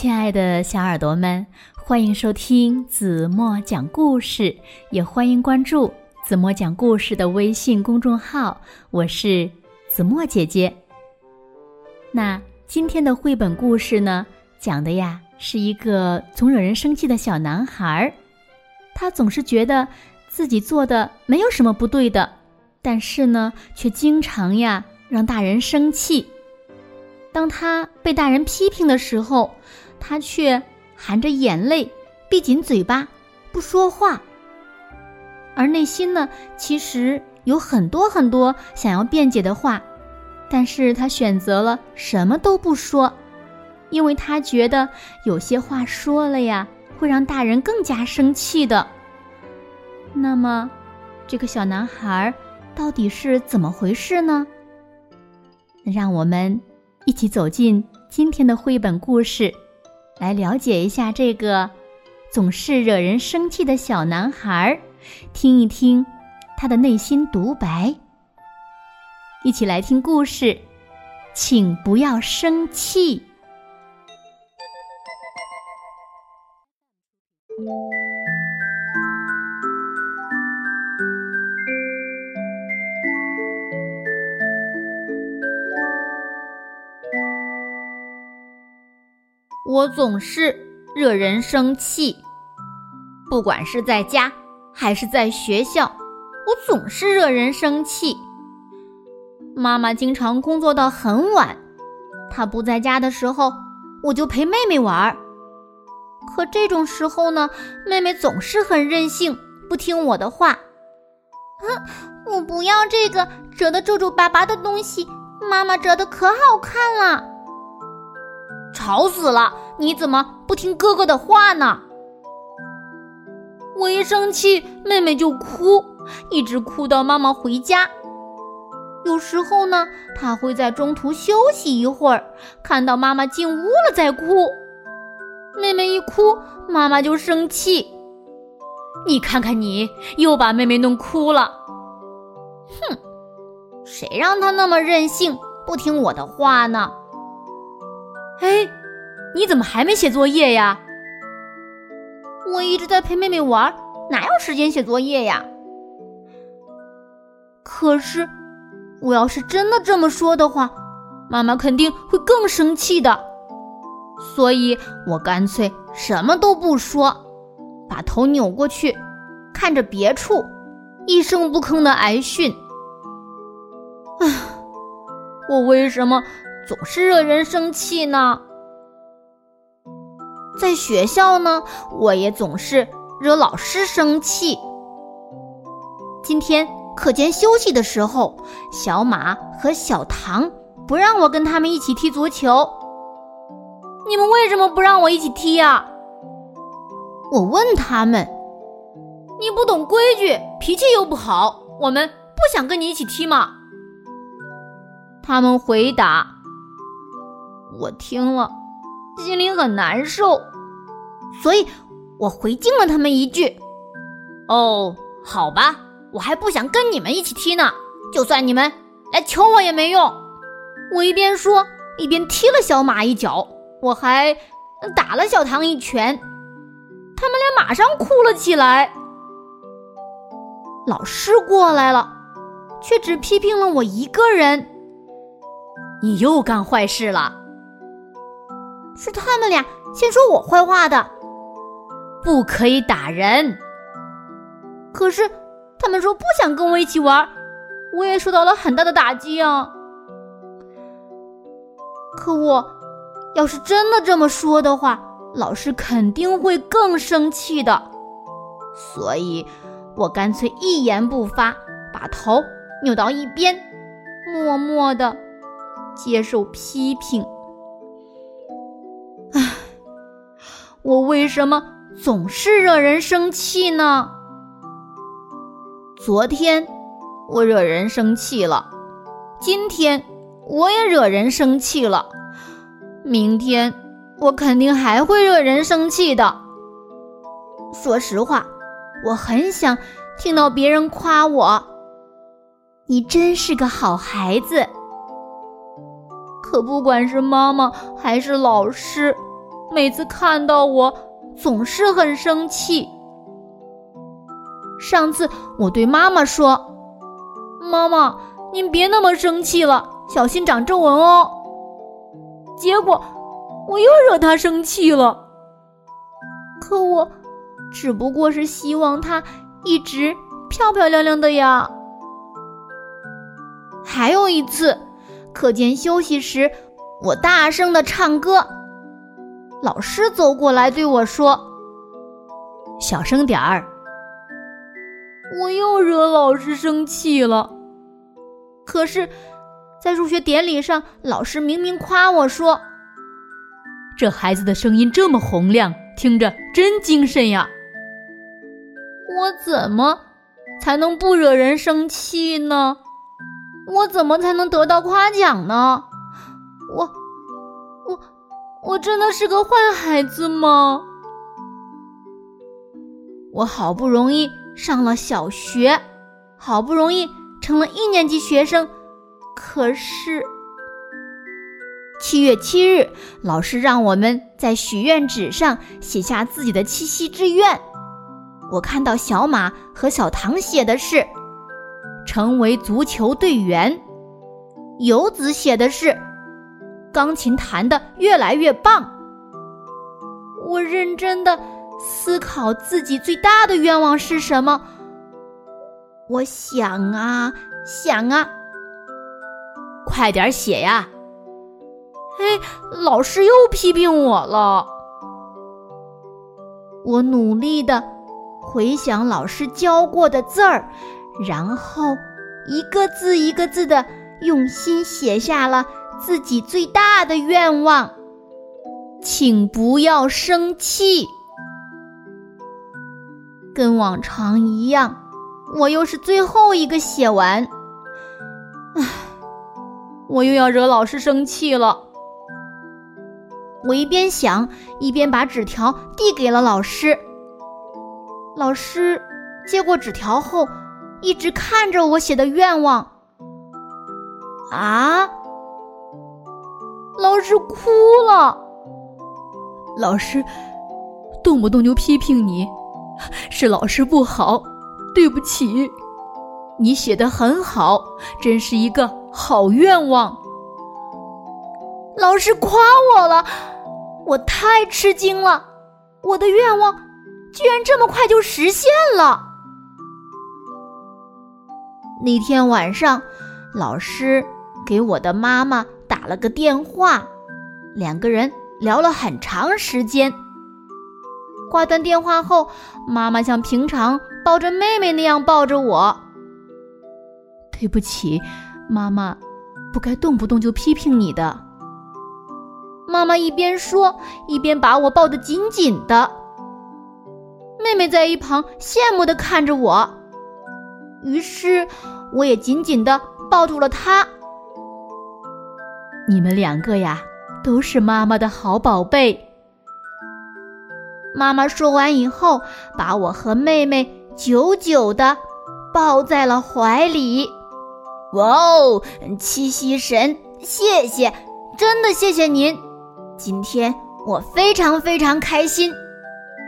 亲爱的小耳朵们，欢迎收听子墨讲故事，也欢迎关注子墨讲故事的微信公众号。我是子墨姐姐。那今天的绘本故事呢，讲的呀是一个总惹人生气的小男孩儿，他总是觉得自己做的没有什么不对的，但是呢，却经常呀让大人生气。当他被大人批评的时候，他却含着眼泪，闭紧嘴巴，不说话。而内心呢，其实有很多很多想要辩解的话，但是他选择了什么都不说，因为他觉得有些话说了呀，会让大人更加生气的。那么，这个小男孩到底是怎么回事呢？让我们一起走进今天的绘本故事。来了解一下这个总是惹人生气的小男孩，听一听他的内心独白。一起来听故事，请不要生气。我总是惹人生气，不管是在家还是在学校，我总是惹人生气。妈妈经常工作到很晚，她不在家的时候，我就陪妹妹玩儿。可这种时候呢，妹妹总是很任性，不听我的话。哼，我不要这个折得皱皱巴巴的东西，妈妈折的可好看了。吵死了！你怎么不听哥哥的话呢？我一生气，妹妹就哭，一直哭到妈妈回家。有时候呢，她会在中途休息一会儿，看到妈妈进屋了再哭。妹妹一哭，妈妈就生气。你看看你，又把妹妹弄哭了。哼，谁让她那么任性，不听我的话呢？哎，你怎么还没写作业呀？我一直在陪妹妹玩，哪有时间写作业呀？可是，我要是真的这么说的话，妈妈肯定会更生气的。所以我干脆什么都不说，把头扭过去，看着别处，一声不吭的挨训。唉，我为什么？总是惹人生气呢。在学校呢，我也总是惹老师生气。今天课间休息的时候，小马和小唐不让我跟他们一起踢足球。你们为什么不让我一起踢呀？我问他们。你不懂规矩，脾气又不好，我们不想跟你一起踢吗？他们回答。我听了，心里很难受，所以我回敬了他们一句：“哦，好吧，我还不想跟你们一起踢呢。就算你们来求我也没用。”我一边说，一边踢了小马一脚，我还打了小唐一拳，他们俩马上哭了起来。老师过来了，却只批评了我一个人：“你又干坏事了。”是他们俩先说我坏话的，不可以打人。可是他们说不想跟我一起玩，我也受到了很大的打击啊。可我要是真的这么说的话，老师肯定会更生气的。所以我干脆一言不发，把头扭到一边，默默的接受批评。我为什么总是惹人生气呢？昨天我惹人生气了，今天我也惹人生气了，明天我肯定还会惹人生气的。说实话，我很想听到别人夸我，你真是个好孩子。可不管是妈妈还是老师。每次看到我总是很生气。上次我对妈妈说：“妈妈，您别那么生气了，小心长皱纹哦。”结果我又惹她生气了。可我只不过是希望她一直漂漂亮亮的呀。还有一次，课间休息时，我大声的唱歌，老师走过来对我说：“小声点儿。”我又惹老师生气了。可是，在入学典礼上，老师明明夸我说：“这孩子的声音这么洪亮，听着真精神呀。”我怎么才能不惹人生气呢？我怎么才能得到夸奖呢？我，我，我真的是个坏孩子吗？我好不容易上了小学，好不容易成了一年级学生，可是七月七日，老师让我们在许愿纸上写下自己的七夕之愿。我看到小马和小唐写的是。成为足球队员，游子写的是钢琴弹得越来越棒。我认真的思考自己最大的愿望是什么。我想啊想啊，快点写呀！嘿，老师又批评我了。我努力的回想老师教过的字儿。然后，一个字一个字的用心写下了自己最大的愿望，请不要生气。跟往常一样，我又是最后一个写完。唉，我又要惹老师生气了。我一边想，一边把纸条递给了老师。老师接过纸条后。一直看着我写的愿望，啊！老师哭了。老师动不动就批评你，是老师不好，对不起。你写的很好，真是一个好愿望。老师夸我了，我太吃惊了，我的愿望居然这么快就实现了。那天晚上，老师给我的妈妈打了个电话，两个人聊了很长时间。挂断电话后，妈妈像平常抱着妹妹那样抱着我。对不起，妈妈，不该动不动就批评你的。妈妈一边说，一边把我抱得紧紧的。妹妹在一旁羡慕地看着我。于是，我也紧紧的抱住了她。你们两个呀，都是妈妈的好宝贝。妈妈说完以后，把我和妹妹久久的抱在了怀里。哇哦，七夕神，谢谢，真的谢谢您！今天我非常非常开心。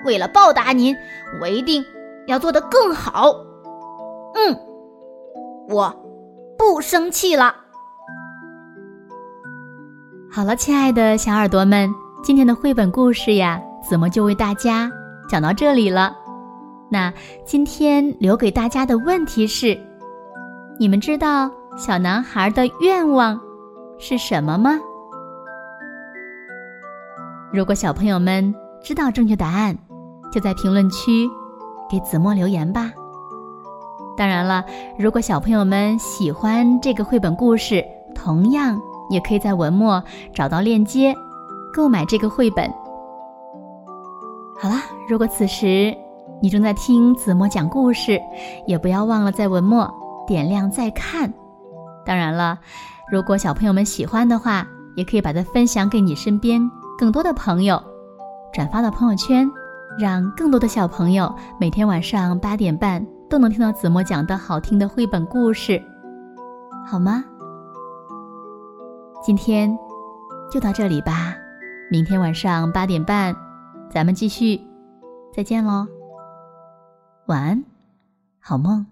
为了报答您，我一定要做得更好。嗯，我不生气了。好了，亲爱的小耳朵们，今天的绘本故事呀，子墨就为大家讲到这里了。那今天留给大家的问题是：你们知道小男孩的愿望是什么吗？如果小朋友们知道正确答案，就在评论区给子墨留言吧。当然了，如果小朋友们喜欢这个绘本故事，同样也可以在文末找到链接，购买这个绘本。好啦，如果此时你正在听子墨讲故事，也不要忘了在文末点亮再看。当然了，如果小朋友们喜欢的话，也可以把它分享给你身边更多的朋友，转发到朋友圈，让更多的小朋友每天晚上八点半。都能听到子墨讲的好听的绘本故事，好吗？今天就到这里吧，明天晚上八点半，咱们继续，再见喽，晚安，好梦。